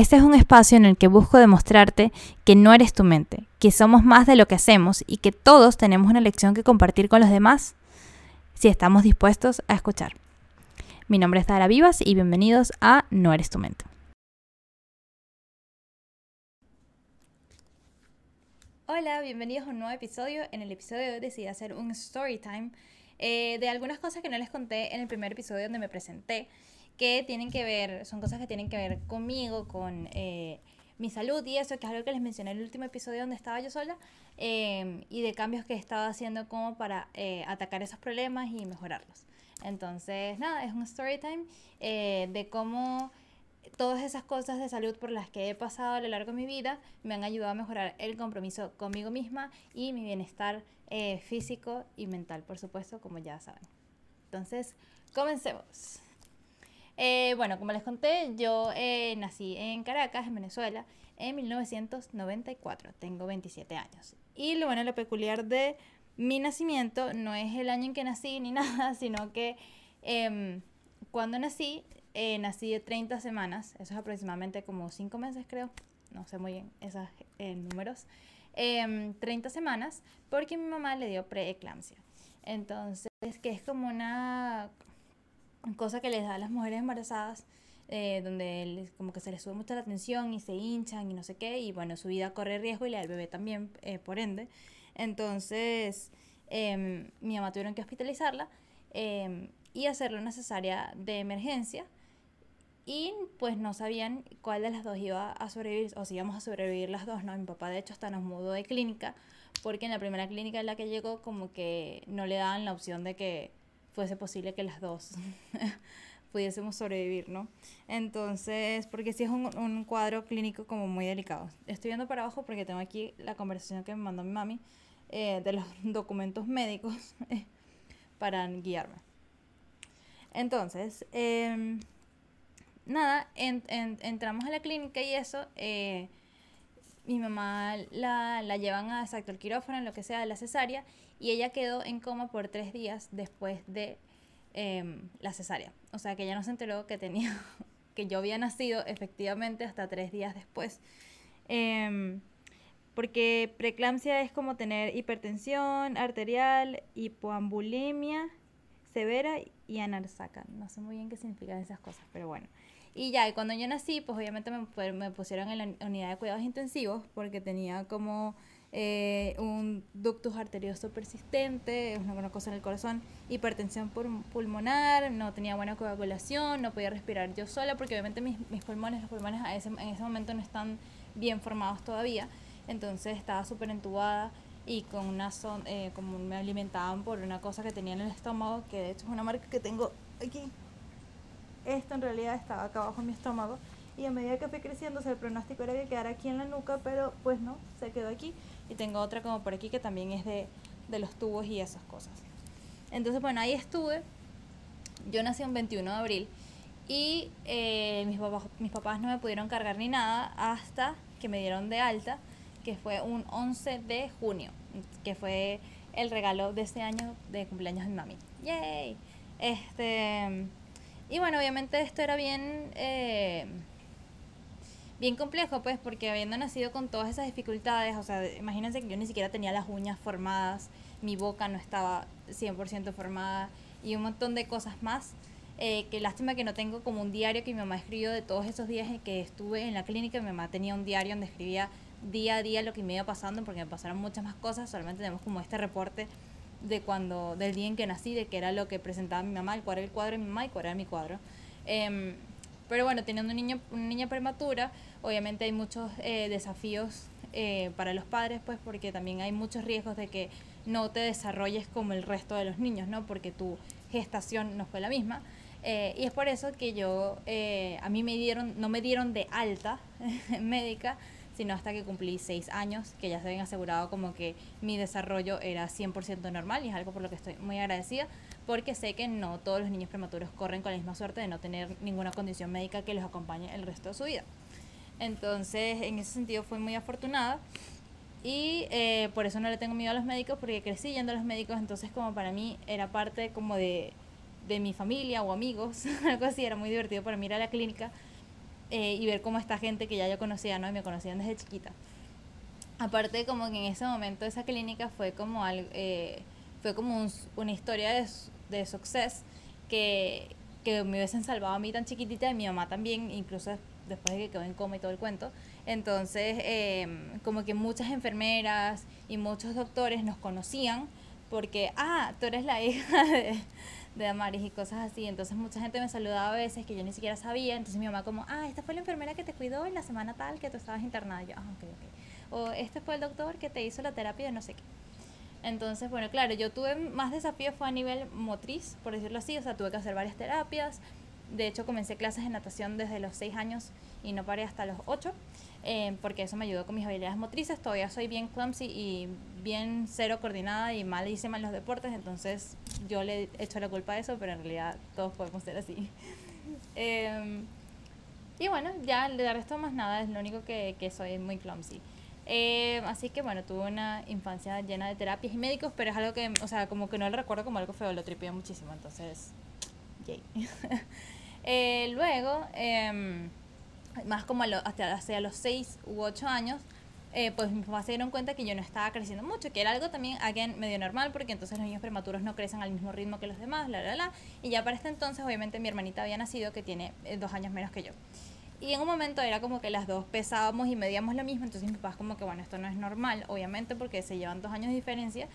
Este es un espacio en el que busco demostrarte que no eres tu mente, que somos más de lo que hacemos y que todos tenemos una lección que compartir con los demás si estamos dispuestos a escuchar. Mi nombre es Dara Vivas y bienvenidos a No eres tu mente. Hola, bienvenidos a un nuevo episodio. En el episodio de hoy decidí hacer un story time eh, de algunas cosas que no les conté en el primer episodio donde me presenté que tienen que ver, son cosas que tienen que ver conmigo, con eh, mi salud y eso, que es algo que les mencioné en el último episodio donde estaba yo sola, em, y de cambios que he estado haciendo como para eh, atacar esos problemas y mejorarlos. Entonces, nada, es un story time eh, de cómo todas esas cosas de salud por las que he pasado a lo largo de mi vida me han ayudado a mejorar el compromiso conmigo misma y mi bienestar físico y mental, por supuesto, como ya saben. Entonces, comencemos. Eh, bueno, como les conté, yo eh, nací en Caracas, en Venezuela, en 1994. Tengo 27 años. Y lo bueno, lo peculiar de mi nacimiento no es el año en que nací ni nada, sino que em, cuando nací, eh, nací de 30 semanas. Eso es aproximadamente como 5 meses, creo. No sé muy bien esos números. 30 em, semanas porque mi mamá le dio preeclampsia. Entonces, que es como una cosa que les da a las mujeres embarazadas, eh, donde como que se les sube mucho la tensión y se hinchan y no sé qué, y bueno, su vida corre riesgo y la del bebé también, eh, por ende. Entonces, em, mi mamá tuvieron que hospitalizarla em, y hacerle una cesárea de emergencia. Y pues no sabían cuál de las dos iba a sobrevivir, o si íbamos a sobrevivir las dos, ¿no? Mi papá de hecho hasta nos mudó de clínica, porque en la primera clínica en la que llegó como que no le daban la opción de que fuese posible que las dos pudiésemos sobrevivir, ¿no? Entonces, porque sí es un, un, cuadro clínico como muy delicado. Estoy viendo para abajo porque tengo aquí la conversación que me mandó mi mami eh, de los documentos médicos para guiarme. Entonces, em, nada, entramos a la clínica y eso, eh, mi mamá la, la llevan a exacto el quirófano, lo que sea, la cesárea, y ella quedó en coma por tres días después de em, la cesárea. O sea que ella no se enteró que tenía, que yo había nacido efectivamente hasta tres días después. Em, porque preeclampsia es como tener hipertensión arterial, hipoambulimia severa y anarsaca. No sé muy bien qué significan esas cosas, pero bueno. Y ya, y cuando yo nací, pues obviamente me, me pusieron en la unidad de cuidados intensivos porque tenía como eh, un ductus arterioso persistente, una cosa en el corazón, hipertensión pulmonar, no tenía buena coagulación, no podía respirar yo sola porque obviamente mis, mis pulmones, los pulmones en ese momento no están bien formados todavía, entonces estaba súper entubada y con una son, eh, como me alimentaban por una cosa que tenía en el estómago, que de hecho es una marca que tengo aquí. Esto en realidad estaba acá abajo en mi estómago. Y a medida que fui creciendo, el pronóstico era que quedara aquí en la nuca, pero pues no, se quedó aquí y tengo otra como por aquí que también es de, de los tubos y esas cosas. Entonces, bueno, ahí estuve. Yo nací un 21 de abril y eh, mis, papás, mis papás no me pudieron cargar ni nada hasta que me dieron de alta, que fue un 11 de junio, que fue el regalo de este año de cumpleaños de mi mami. ¡Yay! Este, y bueno, obviamente esto era bien... Eh, bien complejo, pues, porque habiendo nacido con todas esas dificultades, o sea, imagínense que yo ni siquiera tenía las uñas formadas, mi boca no estaba 100% formada y un montón de cosas más. Eh, que lástima que no tengo como un diario que mi mamá escribió de todos esos días en que estuve en la clínica. Mi mamá tenía un diario donde escribía día a día lo que me iba pasando, porque me pasaron muchas más cosas. Solamente tenemos como este reporte de cuando, del día en que nací, de que era lo que presentaba mi mamá, el cuadro el cuadro de mi mamá y cuál era mi cuadro. Eh, pero bueno, teniendo un niño, una niña prematura, obviamente hay muchos eh, desafíos eh, para los padres, pues porque también hay muchos riesgos de que no te desarrolles como el resto de los niños, ¿no? Porque tu gestación no fue la misma. Eh, y es por eso que yo, a mí me dieron, no me dieron de alta médica, sino hasta que cumplí seis años, que ya se habían asegurado como que mi desarrollo era 100% normal y es algo por lo que estoy muy agradecida porque sé que no todos los niños prematuros corren con la misma suerte de no tener ninguna condición médica que los acompañe el resto de su vida. Entonces, en ese sentido fui muy afortunada y eh, por eso no le tengo miedo a los médicos porque crecí yendo a los médicos, entonces como para mí era parte como de, de mi familia o amigos, algo así, era muy divertido para mí ir a la clínica eh, y ver cómo esta gente que ya yo conocía, ¿no? Y me conocían desde chiquita. Aparte, como que en ese momento esa clínica fue como eh, fue como una historia de, de success que, que me hubiesen salvado a mí tan chiquitita y mi mamá también, incluso después de que quedó en coma y todo el cuento. Entonces, em, como que muchas enfermeras y muchos doctores nos conocían porque, ah, tú eres la hija de, de Amaris y cosas así. Entonces mucha gente me saludaba a veces que yo ni siquiera sabía. Entonces mi mamá como, ah, esta fue la enfermera que te cuidó en la semana tal que tú estabas internada. Y yo, ah, ok, ok. O este fue el doctor que te hizo la terapia de no sé qué. Entonces, bueno, claro, yo tuve más desafíos fue a nivel motriz, por decirlo así. O sea, tuve que hacer varias terapias. De hecho, comencé clases de natación desde los 6 años y no paré hasta los 8. Eh, porque eso me ayudó con mis habilidades motrices. Todavía soy bien clumsy y bien cero coordinada y malísima en los deportes, entonces yo le he hecho la culpa a eso, pero en realidad todos podemos ser así. Em, y bueno, ya de resto más nada, es lo único que, que soy muy clumsy. Eh, así que bueno, tuve una infancia llena de terapias y médicos, pero es algo que, o sea, como que no lo recuerdo como algo feo, lo tripié muchísimo, entonces, yay. eh, luego, eh, más como hasta hacia los 6 u 8 años, eh, pues mis papás se dieron cuenta que yo no estaba creciendo mucho, que era algo también, again, medio normal, porque entonces los niños prematuros no crecen al mismo ritmo que los demás, la, la, la. Y ya para este entonces, obviamente, mi hermanita había nacido, que tiene eh, dos años menos que yo. Y en un momento era como que las dos pesábamos y medíamos lo mismo, entonces mis papás como que, bueno, esto no es normal, obviamente, porque se llevan dos años de diferencia.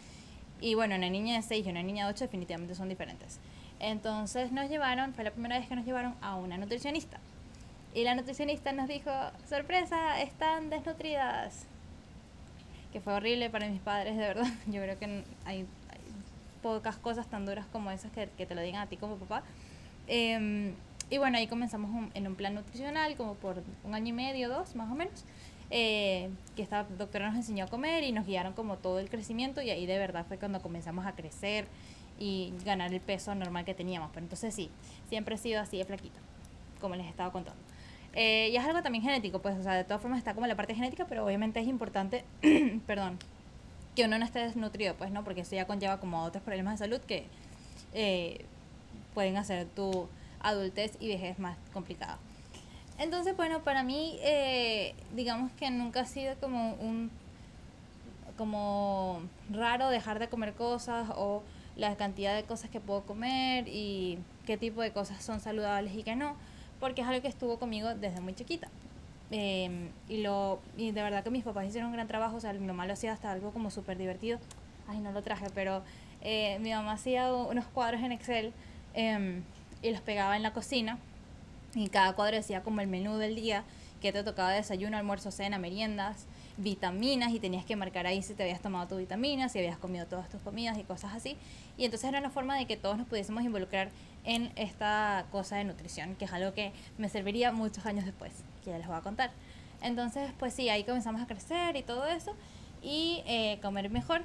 Y bueno, una niña de 6 y una niña de 8 definitivamente son diferentes. Entonces nos llevaron, fue la primera vez que nos llevaron a una nutricionista. Y la nutricionista nos dijo, sorpresa, están desnutridas. Que fue horrible para mis padres, de verdad. Yo creo que hay, pocas cosas tan duras como esas que, te lo digan a ti como papá. Em, y bueno, ahí comenzamos en un plan nutricional, como por un año y medio, dos, más o menos. Eh, que esta doctora nos enseñó a comer y nos guiaron como todo el crecimiento y ahí de verdad fue cuando comenzamos a crecer y ganar el peso normal que teníamos. Pero entonces sí, siempre he sido así de flaquita, como les estaba contando. Eh, y es algo también genético, pues, o sea, de todas formas está como la parte genética, pero obviamente es importante, perdón, que uno no esté desnutrido, pues, ¿no? Porque eso ya conlleva como otros problemas de salud que eh, pueden hacer tu adultez y vejez más complicada. Entonces, bueno, para mí, eh, digamos que nunca ha sido como un como raro dejar de comer cosas o la cantidad de cosas que puedo comer y qué tipo de cosas son saludables y qué no porque es algo que estuvo conmigo desde muy chiquita. Em, y, lo, y de verdad que mis papás hicieron un gran trabajo, o sea, mi mamá lo hacía hasta algo como súper divertido. Ay, no lo traje, pero eh, mi mamá hacía unos cuadros en Excel em, y los pegaba en la cocina y cada cuadro decía como el menú del día, que te tocaba desayuno, almuerzo, cena, meriendas, vitaminas y tenías que marcar ahí si te habías tomado tu vitamina, si habías comido todas tus comidas y cosas así. Y entonces era una forma de que todos nos pudiésemos involucrar en esta cosa de nutrición, que es algo que me serviría muchos años después, que ya les voy a contar. Entonces, pues sí, ahí comenzamos a crecer y todo eso, y eh, comer mejor.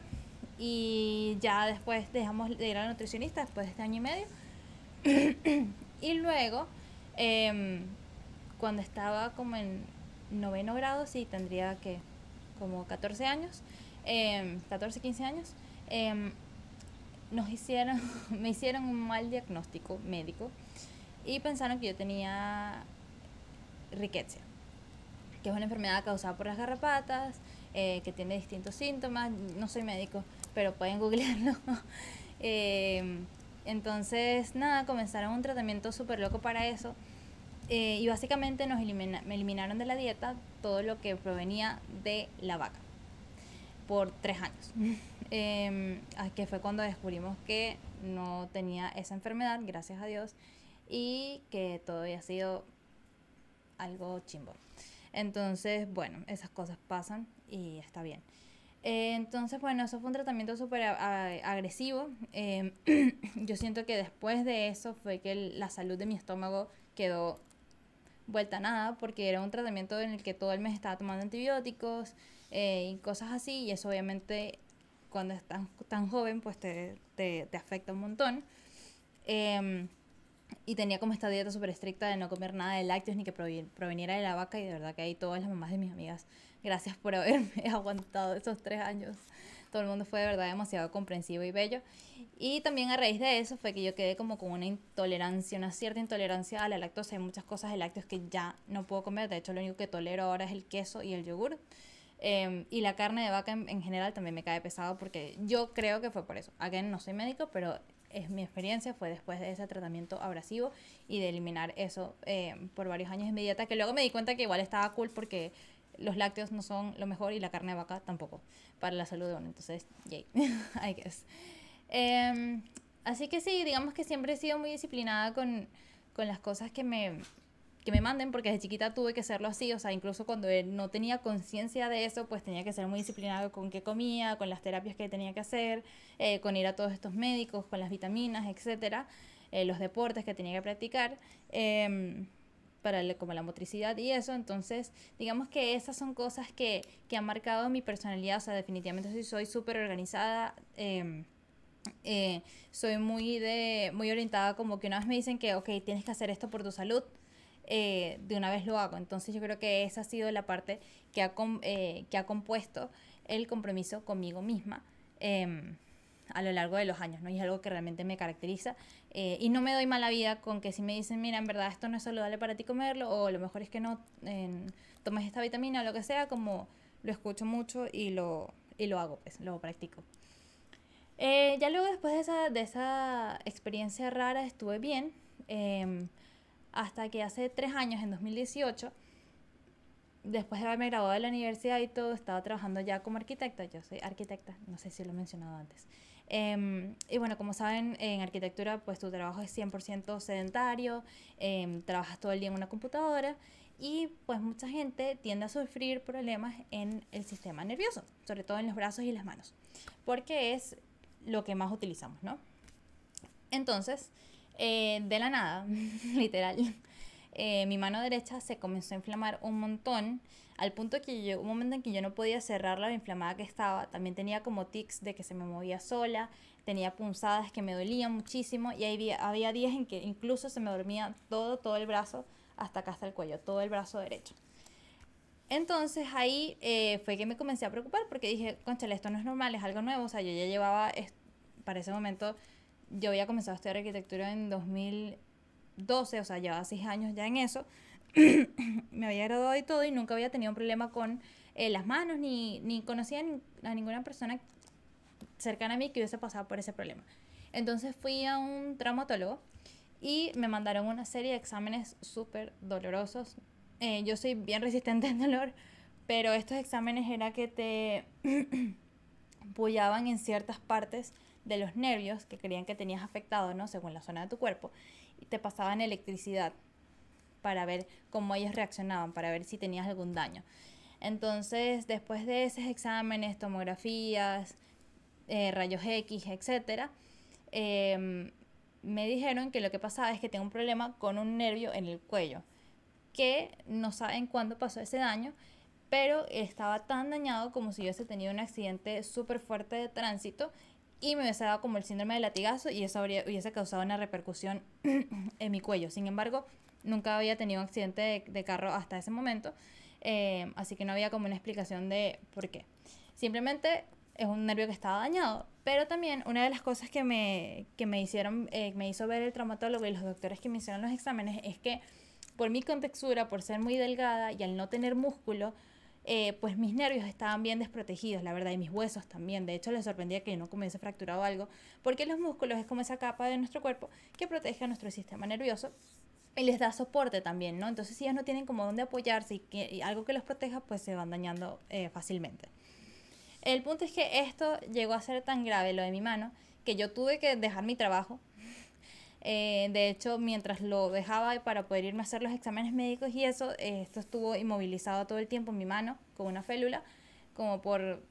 Y ya después dejamos de ir a la nutricionista, después de este año y medio. y luego, em, cuando estaba como en noveno grado, sí, tendría que como 14 años, 14, em, 15 años, em, nos hicieron, me hicieron un mal diagnóstico médico y pensaron que yo tenía riqueza, que es una enfermedad causada por las garrapatas, eh, que tiene distintos síntomas. No soy médico, pero pueden googlearlo. Em, entonces, nada, comenzaron un tratamiento súper loco para eso. Eh, y básicamente nos me eliminaron de la dieta todo lo que provenía de la vaca por tres años. eh, que fue cuando descubrimos que no tenía esa enfermedad, gracias a Dios, y que todo había sido algo chimbo. Entonces, bueno, esas cosas pasan y está bien. Eh, entonces, bueno, eso fue un tratamiento súper agresivo. Em, yo siento que después de eso fue que la salud de mi estómago quedó vuelta a nada, porque era un tratamiento en el que todo el mes estaba tomando antibióticos eh, y cosas así, y eso obviamente cuando estás tan joven, pues te, te, te afecta un montón. Em, y tenía como esta dieta súper estricta de no comer nada de lácteos ni que proveniera de la vaca y de verdad que ahí todas las mamás de mis amigas, gracias por haberme aguantado esos tres años todo el mundo fue de verdad demasiado comprensivo y bello. Y también a raíz de eso fue que yo quedé como con una intolerancia, una cierta intolerancia a la lactosa. Hay muchas cosas de lácteos que ya no puedo comer. De hecho, lo único que tolero ahora es el queso y el yogur. Em, y la carne de vaca en, general también me cae pesado porque yo creo que fue por eso. Again, no soy médico, pero es mi experiencia fue después de ese tratamiento abrasivo y de eliminar eso em, por varios años en mi dieta, que luego me di cuenta que igual estaba cool porque los lácteos no son lo mejor y la carne de vaca tampoco para la salud de uno. Entonces, yay, I guess. Em, así que sí, digamos que siempre he sido muy disciplinada con, con las cosas que me, que me manden, porque desde chiquita tuve que hacerlo así, o sea, incluso cuando no tenía conciencia de eso, pues tenía que ser muy disciplinado con qué comía, con las terapias que tenía que hacer, eh, con ir a todos estos médicos, con las vitaminas, etcétera, eh, los deportes que tenía que practicar. Eh, para como la motricidad y eso, entonces digamos que esas son cosas que, que han marcado mi personalidad, o sea, definitivamente soy, soy súper organizada, em, eh, soy muy, de, muy orientada como que una vez me dicen que, ok, tienes que hacer esto por tu salud, eh, de una vez lo hago, entonces yo creo que esa ha sido la parte que ha, eh, que ha compuesto el compromiso conmigo misma. A lo largo de los años, ¿no? Y es algo que realmente me caracteriza. Eh, y no me doy mala vida con que si me dicen, mira, en verdad esto no es saludable para ti comerlo, o lo mejor es que no tomes esta vitamina o lo que sea, como lo escucho mucho y lo, y lo hago, pues, lo practico. Eh, ya luego después de esa, de esa experiencia rara estuve bien, em, hasta que hace tres años, en 2018, después de haberme graduado de la universidad y todo, estaba trabajando ya como arquitecta. Yo soy arquitecta, no sé si lo he mencionado antes. Em, y bueno, como saben, en arquitectura pues tu trabajo es 100% sedentario, em, trabajas todo el día en una computadora y pues mucha gente tiende a sufrir problemas en el sistema nervioso, sobre todo en los brazos y las manos, porque es lo que más utilizamos, ¿no? Entonces, eh, de la nada, literal, eh, mi mano derecha se comenzó a inflamar un montón al punto que yo, un momento en que yo no podía cerrar la inflamada que estaba, también tenía como tics de que se me movía sola, tenía punzadas que me dolían muchísimo y había, había días en que incluso se me dormía todo, todo el brazo, hasta acá hasta el cuello, todo el brazo derecho. Entonces ahí eh, fue que me comencé a preocupar porque dije, conchale, esto no es normal, es algo nuevo, o sea, yo ya llevaba, para ese momento, yo había comenzado a estudiar arquitectura en 2012, o sea, llevaba seis años ya en eso, me había graduado y todo y nunca había tenido un problema con eh, las manos ni, ni conocía a ninguna persona cercana a mí que hubiese pasado por ese problema. Entonces fui a un traumatólogo y me mandaron una serie de exámenes súper dolorosos. Eh, yo soy bien resistente al dolor, pero estos exámenes era que te pullaban en ciertas partes de los nervios que creían que tenías afectado, ¿no? Según la zona de tu cuerpo, y te pasaban electricidad para ver cómo ellos reaccionaban, para ver si tenías algún daño. Entonces, después de esos exámenes, tomografías, eh, rayos X, etc., em, me dijeron que lo que pasaba es que tengo un problema con un nervio en el cuello, que no saben cuándo pasó ese daño, pero estaba tan dañado como si hubiese tenido un accidente súper fuerte de tránsito y me hubiese dado como el síndrome de latigazo y eso habría, hubiese causado una repercusión en mi cuello. Sin embargo, Nunca había tenido un accidente de, carro hasta ese momento, eh, así que no había como una explicación de por qué. Simplemente es un nervio que estaba dañado, pero también una de las cosas que me, que me hicieron, eh, me hizo ver el traumatólogo y los doctores que me hicieron los exámenes es que por mi contextura, por ser muy delgada y al no tener músculo, eh, pues mis nervios estaban bien desprotegidos, la verdad, y mis huesos también. De hecho, les sorprendía que yo no comience fracturado algo, porque los músculos es como esa capa de nuestro cuerpo que protege a nuestro sistema nervioso y les da soporte también, ¿no? Entonces, si ellos no tienen como dónde apoyarse y, que, algo que los proteja, pues se van dañando eh, fácilmente. El punto es que esto llegó a ser tan grave, lo de mi mano, que yo tuve que dejar mi trabajo. Eh, de hecho, mientras lo dejaba para poder irme a hacer los exámenes médicos y eso, eh, esto estuvo inmovilizado todo el tiempo en mi mano con una félula, como por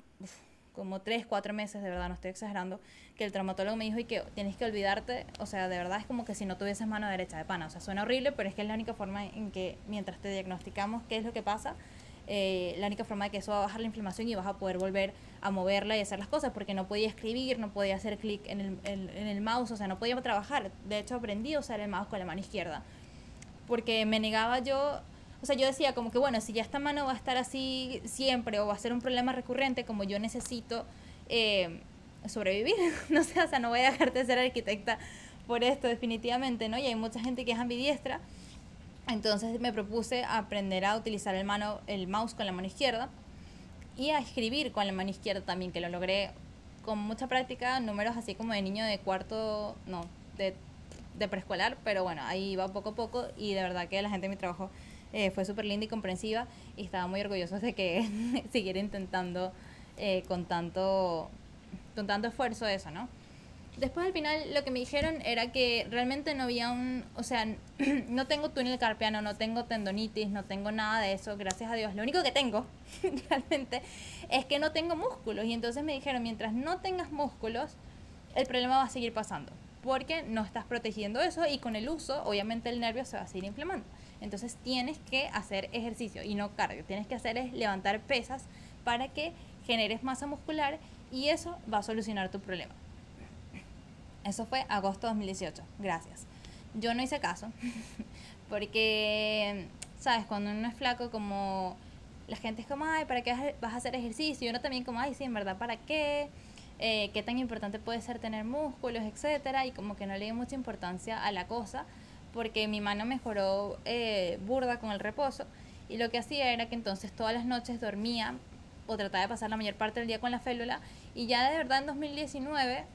como tres, cuatro meses, de verdad, no estoy exagerando, que el traumatólogo me dijo y que tienes que olvidarte, o sea, de verdad es como que si no tuvieses mano derecha de pana, o sea, suena horrible, pero es que es la única forma en que mientras te diagnosticamos qué es lo que pasa, eh, la única forma de que eso va a bajar la inflamación y vas a poder volver a moverla y hacer las cosas, porque no podía escribir, no podía hacer clic en el, en el mouse, o sea, no podía trabajar. De hecho, aprendí a usar el mouse con la mano izquierda, porque me negaba yo o sea, yo decía como que, bueno, si ya esta mano va a estar así siempre o va a ser un problema recurrente, como yo necesito eh, sobrevivir. no sé, o sea, no voy a dejarte de ser arquitecta por esto definitivamente, ¿no? Y hay mucha gente que es ambidiestra. Entonces me propuse aprender a utilizar el, mano, el mouse con la mano izquierda y a escribir con la mano izquierda también, que lo logré con mucha práctica, números así como de niño de cuarto, no, de, de preescolar, pero bueno, ahí iba poco a poco y de verdad que la gente de mi trabajo eh, fue súper linda y comprensiva y estaba muy orgullosa de que siguiera intentando eh, con, tanto, con tanto esfuerzo eso, ¿no? Después al final lo que me dijeron era que realmente no había un, o sea, no tengo túnel carpiano, no tengo tendonitis, no tengo nada de eso, gracias a Dios. Lo único que tengo realmente es que no tengo músculos y entonces me dijeron, mientras no tengas músculos, el problema va a seguir pasando, porque no estás protegiendo eso y con el uso, obviamente el nervio se va a seguir inflamando. Entonces tienes que hacer ejercicio y no cardio, tienes que hacer es levantar pesas para que generes masa muscular y eso va a solucionar tu problema. Eso fue agosto de 2018. Gracias. Yo no hice caso. Porque, ¿sabes? Cuando uno es flaco, como la gente es como, ay, ¿para qué vas a hacer ejercicio? Y uno también como, ay, sí, en verdad, ¿para qué? Eh, ¿Qué tan importante puede ser tener músculos, etcétera? Y como que no le di mucha importancia a la cosa. Porque mi mano mejoró eh, burda con el reposo. Y lo que hacía era que entonces todas las noches dormía o trataba de pasar la mayor parte del día con la félula. Y ya de verdad en 2019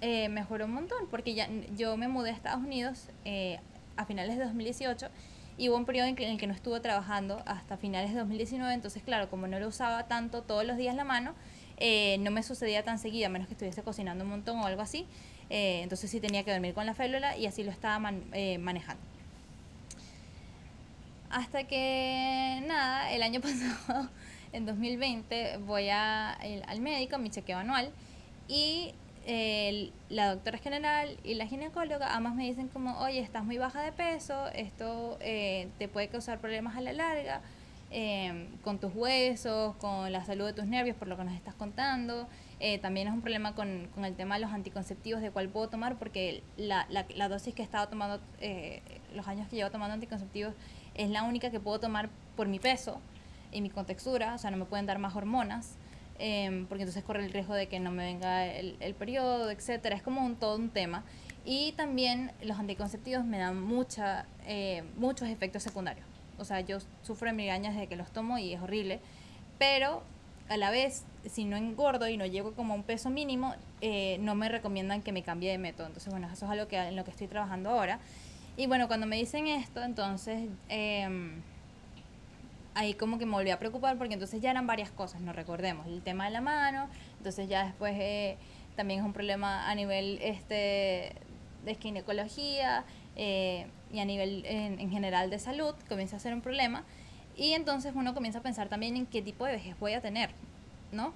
eh, mejoró un montón, porque ya yo me mudé a Estados Unidos eh, a finales de 2018 y hubo un periodo en, el que no estuve trabajando hasta finales de 2019, entonces claro, como no lo usaba tanto todos los días la mano, eh, no me sucedía tan seguido, a menos que estuviese cocinando un montón o algo así, entonces sí tenía que dormir con la félula y así lo estaba manejando. Hasta que, nada, el año pasado, en 2020, voy a, al médico, mi chequeo anual, y la doctora general y la ginecóloga ambas me dicen como, oye, estás muy baja de peso, esto eh, te puede causar problemas a la larga em, con tus huesos, con la salud de tus nervios, por lo que nos estás contando. Eh, también es un problema con, con, el tema de los anticonceptivos, de cuál puedo tomar, porque la, la, la dosis que he estado tomando, eh, los años que llevo tomando anticonceptivos, es la única que puedo tomar por mi peso y mi contextura, o sea, no me pueden dar más hormonas. Em, porque entonces corre el riesgo de que no me venga el, el periodo, etcétera. Es como un, todo un tema. Y también los anticonceptivos me dan mucha, eh, muchos efectos secundarios. O sea, yo sufro migrañas desde que los tomo y es horrible. Pero a la vez, si no engordo y no llego como a un peso mínimo, eh, no me recomiendan que me cambie de método. Entonces, bueno, eso es algo que, en lo que estoy trabajando ahora. Y bueno, cuando me dicen esto, entonces... Eh, ahí como que me volví a preocupar porque entonces ya eran varias cosas, no recordemos, el tema de la mano, entonces ya después eh, también es un problema a nivel este de ginecología eh, y a nivel en, general de salud, comienza a ser un problema y entonces uno comienza a pensar también en qué tipo de vejez voy a tener, ¿no?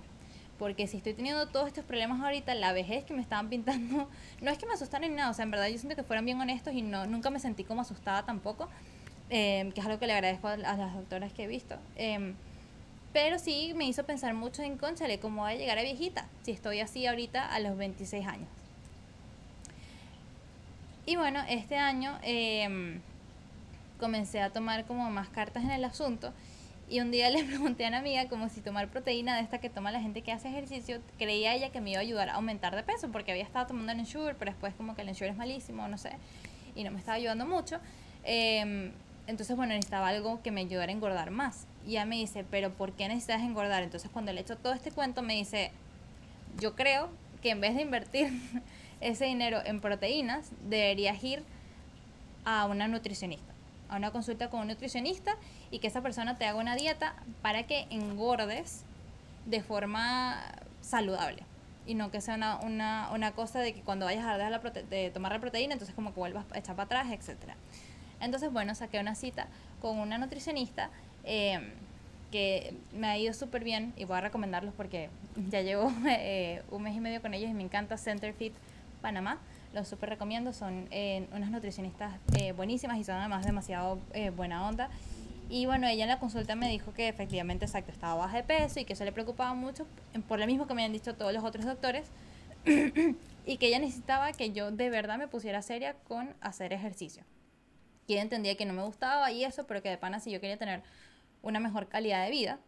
Porque si estoy teniendo todos estos problemas ahorita, la vejez que me estaban pintando, no es que me asustaran ni nada, o sea, en verdad yo siento que fueron bien honestos y no, nunca me sentí como asustada tampoco, Em, que es algo que le agradezco a, las doctoras que he visto. Em, pero sí me hizo pensar mucho en, conchale, ¿cómo voy a llegar a viejita? Si estoy así ahorita a los 26 años. Y bueno, este año em, comencé a tomar como más cartas en el asunto. Y un día le pregunté a una amiga como si tomar proteína de esta que toma la gente que hace ejercicio, creía ella que me iba a ayudar a aumentar de peso, porque había estado tomando el Ensure, pero después como que el Ensure es malísimo, no sé, y no me estaba ayudando mucho. Eh, entonces, bueno, necesitaba algo que me ayudara a engordar más. Y ella me dice, pero ¿por qué necesitas engordar? Entonces, cuando le echo todo este cuento, me dice, yo creo que en vez de invertir ese dinero en proteínas, deberías ir a una nutricionista, a una consulta con un nutricionista y que esa persona te haga una dieta para que engordes de forma saludable y no que sea una, una, una cosa de que cuando vayas a dejar de tomar la proteína, entonces como que vuelvas a echar para atrás, etcétera. Entonces, bueno, saqué una cita con una nutricionista eh, que me ha ido súper bien y voy a recomendarlos porque ya llevo eh, un mes y medio con ellos y me encanta Centerfit Panamá. Los súper recomiendo, son eh, unas nutricionistas buenísimas y son además demasiado buena onda. Y bueno, ella en la consulta me dijo que efectivamente, exacto, estaba baja de peso y que eso le preocupaba mucho, por lo mismo que me han dicho todos los otros doctores, y que ella necesitaba que yo de verdad me pusiera seria con hacer ejercicio que entendía que no me gustaba y eso, pero que de pana si yo quería tener una mejor calidad de vida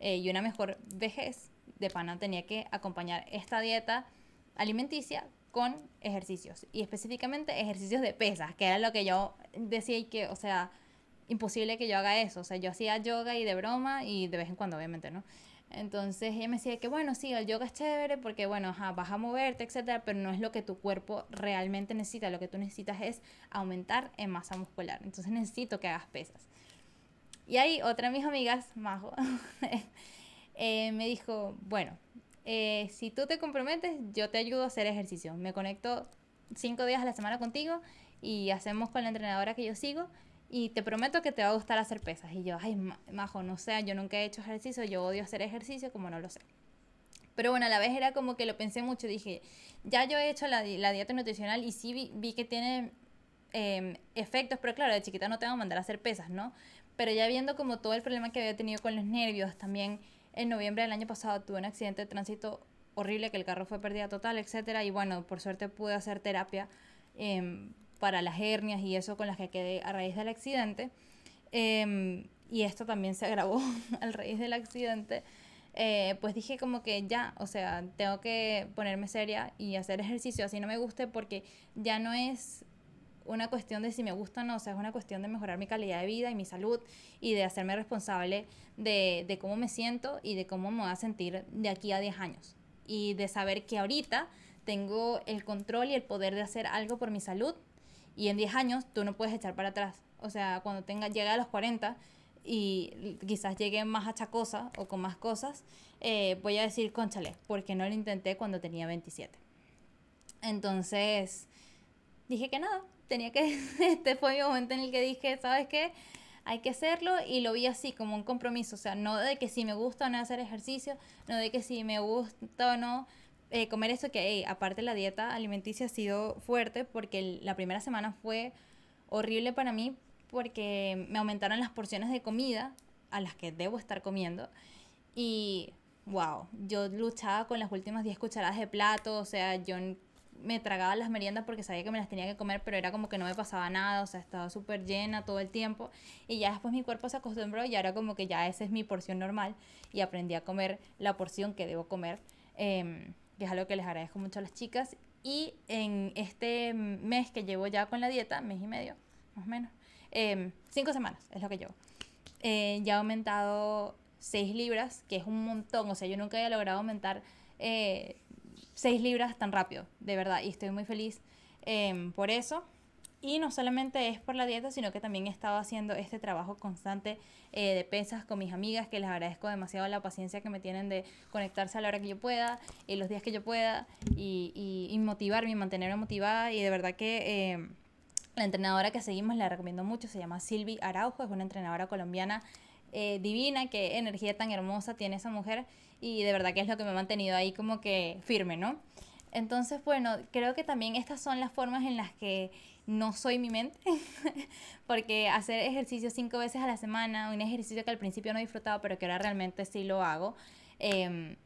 eh, y una mejor vejez, de pana tenía que acompañar esta dieta alimenticia con ejercicios y específicamente ejercicios de pesas, que era lo que yo decía y que, o sea, imposible que yo haga eso, o sea, yo hacía yoga y de broma y de vez en cuando, obviamente, ¿no? Entonces ella me decía que bueno, sí, el yoga es chévere porque bueno, vas a moverte, etcétera, pero no es lo que tu cuerpo realmente necesita, lo que tú necesitas es aumentar en masa muscular. Entonces necesito que hagas pesas. Y ahí otra de mis amigas, Majo, eh, me dijo, bueno, eh, si tú te comprometes, yo te ayudo a hacer ejercicio. Me conecto cinco días a la semana contigo y hacemos con la entrenadora que yo sigo y te prometo que te va a gustar hacer pesas. Y yo, ay, majo, no sé, yo nunca he hecho ejercicio, yo odio hacer ejercicio, como no lo sé. Pero bueno, a la vez era como que lo pensé mucho, dije, ya yo he hecho la, la dieta nutricional y sí vi, que tiene em, efectos, pero claro, de chiquita no te van a mandar a hacer pesas, ¿no? Pero ya viendo como todo el problema que había tenido con los nervios, también en noviembre del año pasado tuve un accidente de tránsito horrible, que el carro fue pérdida total, etcétera, y bueno, por suerte pude hacer terapia. Eh, para las hernias y eso con las que quedé a raíz del accidente. Em, y esto también se agravó a raíz del accidente. Eh, pues dije como que ya, o sea, tengo que ponerme seria y hacer ejercicio así no me guste porque ya no es una cuestión de si me gusta o no, o sea, es una cuestión de mejorar mi calidad de vida y mi salud y de hacerme responsable de, de cómo me siento y de cómo me voy a sentir de aquí a 10 años. Y de saber que ahorita tengo el control y el poder de hacer algo por mi salud y en 10 años tú no puedes echar para atrás. O sea, cuando tenga, llegue a los 40 y quizás llegue más achacosa o con más cosas, eh, voy a decir, conchale, porque no lo intenté cuando tenía 27. Entonces, dije que nada, tenía que, este fue mi momento en el que dije, ¿sabes qué? Hay que hacerlo y lo vi así como un compromiso, o sea, no de que si me gusta o no hacer ejercicio, no de que si me gusta o no eh, comer eso que, aparte la dieta alimenticia ha sido fuerte porque la primera semana fue horrible para mí porque me aumentaron las porciones de comida a las que debo estar comiendo y wow, yo luchaba con las últimas 10 cucharadas de plato, o sea, yo me tragaba las meriendas porque sabía que me las tenía que comer, pero era como que no me pasaba nada, o sea, estaba súper llena todo el tiempo. Y ya después mi cuerpo se acostumbró y ahora como que ya esa es mi porción normal y aprendí a comer la porción que debo comer. Eh, que es algo que les agradezco mucho a las chicas. Y en este mes que llevo ya con la dieta, mes y medio, más o menos, em, cinco semanas es lo que llevo, eh, ya he aumentado seis libras, que es un montón. O sea, yo nunca había logrado aumentar eh, seis libras tan rápido, de verdad. Y estoy muy feliz em, por eso. Y no solamente es por la dieta, sino que también he estado haciendo este trabajo constante eh, de pesas con mis amigas, que les agradezco demasiado la paciencia que me tienen de conectarse a la hora que yo pueda, y los días que yo pueda, y, y, motivarme y mantenerme motivada. Y de verdad que eh, la entrenadora que seguimos la recomiendo mucho, se llama Silvi Araujo, es una entrenadora colombiana eh, divina, qué energía tan hermosa tiene esa mujer, y de verdad que es lo que me ha mantenido ahí como que firme, ¿no? Entonces, bueno, creo que también estas son las formas en las que no soy mi mente, porque hacer ejercicio cinco veces a la semana, un ejercicio que al principio no disfrutaba, pero que ahora realmente sí lo hago, eh,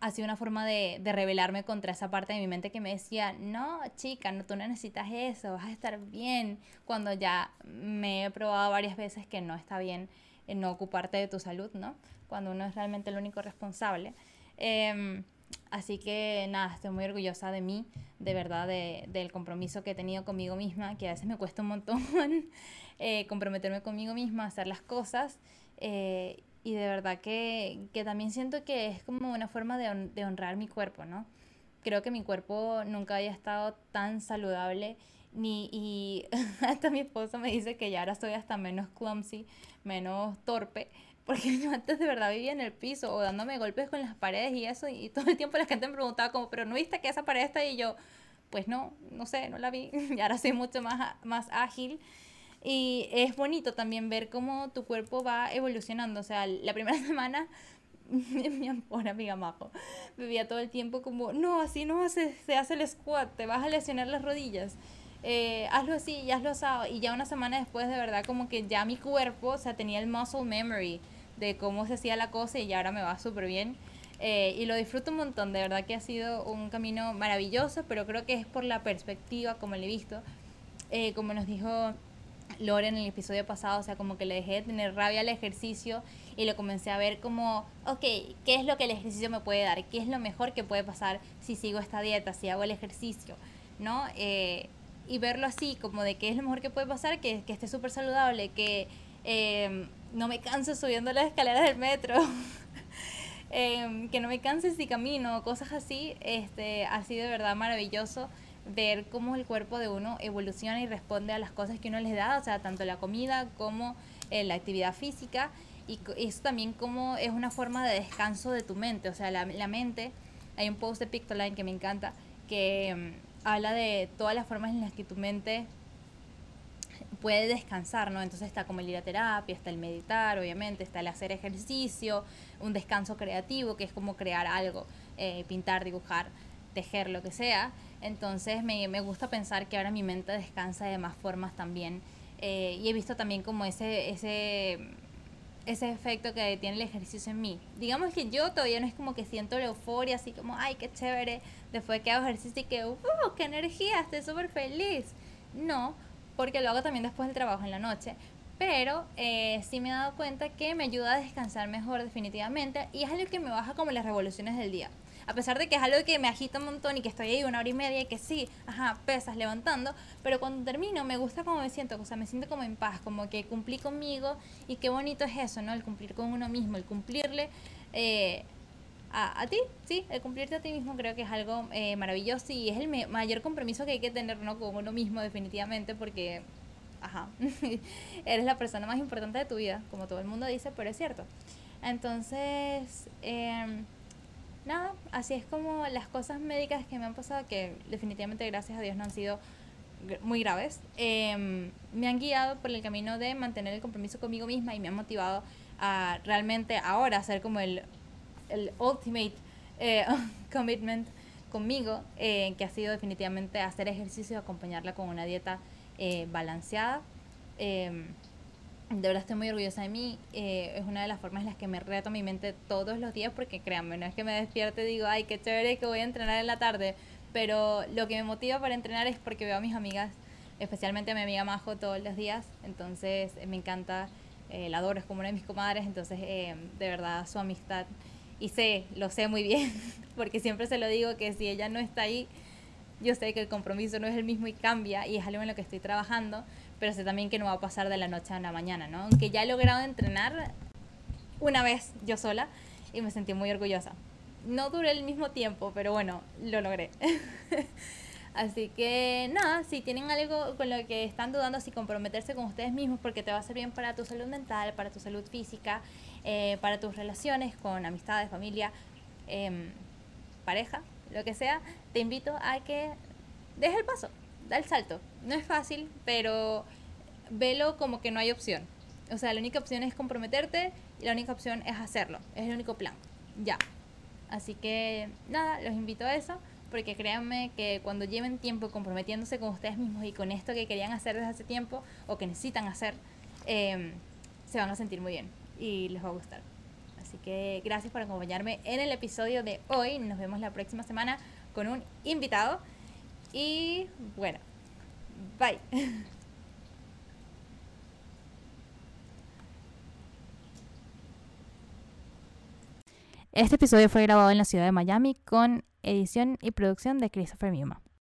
ha sido una forma de, de, rebelarme contra esa parte de mi mente que me decía, no, chica, no, tú no necesitas eso, vas a estar bien, cuando ya me he probado varias veces que no está bien no ocuparte de tu salud, ¿no? Cuando uno es realmente el único responsable. Eh, Así que nada, estoy muy orgullosa de mí, de verdad, de, del compromiso que he tenido conmigo misma, que a veces me cuesta un montón eh, comprometerme conmigo misma, hacer las cosas. Eh, y de verdad que, que, también siento que es como una forma de, de, honrar mi cuerpo, ¿no? Creo que mi cuerpo nunca había estado tan saludable, ni, y hasta mi esposo me dice que ya ahora soy hasta menos clumsy, menos torpe, porque yo antes de verdad vivía en el piso o dándome golpes con las paredes y eso, y todo el tiempo la gente me preguntaba como, pero ¿no viste que esa pared está? Y yo, pues no, no sé, no la vi, y ahora soy mucho más, más ágil. Y es bonito también ver cómo tu cuerpo va evolucionando, o sea, la primera semana mi amor, amiga Majo, vivía todo el tiempo como, no, así no se, se hace el squat, te vas a lesionar las rodillas eh, hazlo así y hazlo asado. Y ya una semana después, de verdad, como que ya mi cuerpo, o sea, tenía el muscle memory de cómo se hacía la cosa y ahora me va súper bien. Eh, y lo disfruto un montón, de verdad que ha sido un camino maravilloso, pero creo que es por la perspectiva, como le he visto. Eh, como nos dijo Lore en el episodio pasado, o sea, como que le dejé de tener rabia al ejercicio y lo comencé a ver como, ok, ¿qué es lo que el ejercicio me puede dar? ¿Qué es lo mejor que puede pasar si sigo esta dieta, si hago el ejercicio? ¿No? Eh, y verlo así, como de qué es lo mejor que puede pasar, que, que esté súper saludable, que no me canse subiendo las escaleras del metro. Em, que no me canse si camino, cosas así, este, ha sido de verdad maravilloso ver cómo el cuerpo de uno evoluciona y responde a las cosas que uno les da, o sea, tanto la comida como eh, la actividad física, y eso también como es una forma de descanso de tu mente, o sea, la, la mente, hay un post de Pictoline que me encanta, que em, habla de todas las formas en las que tu mente puede descansar, ¿no? Entonces está como el ir a terapia, está el meditar, obviamente, está el hacer ejercicio, un descanso creativo, que es como crear algo, eh, pintar, dibujar, tejer, lo que sea. Entonces me, me, gusta pensar que ahora mi mente descansa de más formas también. Eh, y he visto también como ese, ese, ese efecto que tiene el ejercicio en mí. Digamos que yo todavía no es como que siento la euforia, así como, ay, qué chévere, después que hago ejercicio y que, uh, qué energía, estoy súper feliz. No, porque lo hago también después del trabajo en la noche. Pero eh, sí me he dado cuenta que me ayuda a descansar mejor definitivamente y es algo que me baja como las revoluciones del día. A pesar de que es algo que me agita un montón y que estoy ahí una hora y media y que sí, ajá, pesas levantando, pero cuando termino me gusta como me siento, o sea, me siento como en paz, como que cumplí conmigo y qué bonito es eso, ¿no? El cumplir con uno mismo, el cumplirle eh, a, a, ti, sí, el cumplirte a ti mismo creo que es algo eh, maravilloso y es el mayor compromiso que hay que tener ¿no? con uno mismo definitivamente porque, ajá, eres la persona más importante de tu vida, como todo el mundo dice, pero es cierto. Entonces, eh, nada, así es como las cosas médicas que me han pasado, que definitivamente gracias a Dios no han sido muy graves, eh, me han guiado por el camino de mantener el compromiso conmigo misma y me han motivado a realmente ahora ser como el el ultimate eh, commitment conmigo, eh, que ha sido definitivamente hacer ejercicio y acompañarla con una dieta eh, balanceada. Em, de verdad estoy muy orgullosa de mí. es una de las formas en las que me reto mi mente todos los días, porque créanme, no es que me despierte y digo, ay, qué chévere que voy a entrenar en la tarde, pero lo que me motiva para entrenar es porque veo a mis amigas, especialmente a mi amiga Majo todos los días, entonces me encanta, la adoro, es como una de mis comadres, entonces de verdad su amistad y sé, lo sé muy bien, porque siempre se lo digo que si ella no está ahí, yo sé que el compromiso no es el mismo y cambia y es algo en lo que estoy trabajando, pero sé también que no va a pasar de la noche a la mañana, ¿no? Aunque ya he logrado entrenar una vez yo sola y me sentí muy orgullosa. No duré el mismo tiempo, pero bueno, lo logré. Así que nada, si tienen algo con lo que están dudando, si comprometerse con ustedes mismos porque te va a hacer bien para tu salud mental, para tu salud física, eh, para tus relaciones con amistades, familia, em, pareja, lo que sea, te invito a que deje el paso, da el salto. No es fácil, pero velo como que no hay opción. O sea, la única opción es comprometerte y la única opción es hacerlo. Es el único plan. Ya. Así que nada, los invito a eso porque créanme que cuando lleven tiempo comprometiéndose con ustedes mismos y con esto que querían hacer desde hace tiempo o que necesitan hacer, em, se van a sentir muy bien y les va a gustar. Así que gracias por acompañarme en el episodio de hoy. Nos vemos la próxima semana con un invitado. Y bueno, bye. Este episodio fue grabado en la ciudad de Miami con edición y producción de Christopher Miuma.